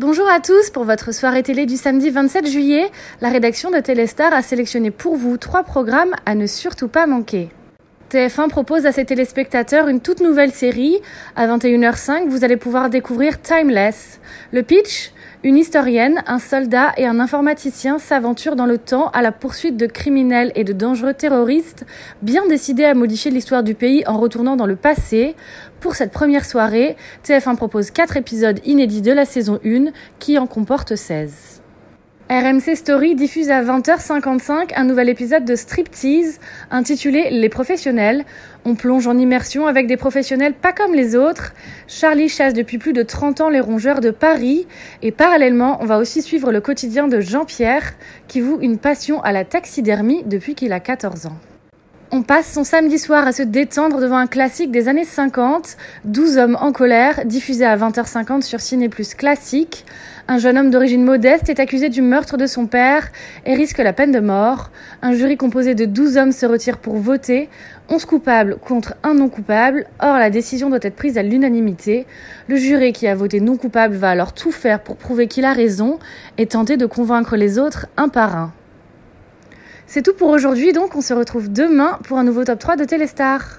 Bonjour à tous pour votre soirée télé du samedi 27 juillet. La rédaction de Téléstar a sélectionné pour vous trois programmes à ne surtout pas manquer. TF1 propose à ses téléspectateurs une toute nouvelle série. À 21h05, vous allez pouvoir découvrir Timeless. Le pitch? Une historienne, un soldat et un informaticien s'aventurent dans le temps à la poursuite de criminels et de dangereux terroristes, bien décidés à modifier l'histoire du pays en retournant dans le passé. Pour cette première soirée, TF1 propose 4 épisodes inédits de la saison 1 qui en comportent 16. RMC Story diffuse à 20h55 un nouvel épisode de Striptease intitulé Les professionnels. On plonge en immersion avec des professionnels pas comme les autres. Charlie chasse depuis plus de 30 ans les rongeurs de Paris et parallèlement, on va aussi suivre le quotidien de Jean-Pierre qui voue une passion à la taxidermie depuis qu'il a 14 ans. On passe son samedi soir à se détendre devant un classique des années 50, 12 hommes en colère, diffusé à 20h50 sur Ciné Plus Classique. Un jeune homme d'origine modeste est accusé du meurtre de son père et risque la peine de mort. Un jury composé de 12 hommes se retire pour voter, 11 coupables contre un non coupable. Or, la décision doit être prise à l'unanimité. Le jury qui a voté non coupable va alors tout faire pour prouver qu'il a raison et tenter de convaincre les autres un par un. C'est tout pour aujourd'hui, donc on se retrouve demain pour un nouveau top 3 de Téléstar.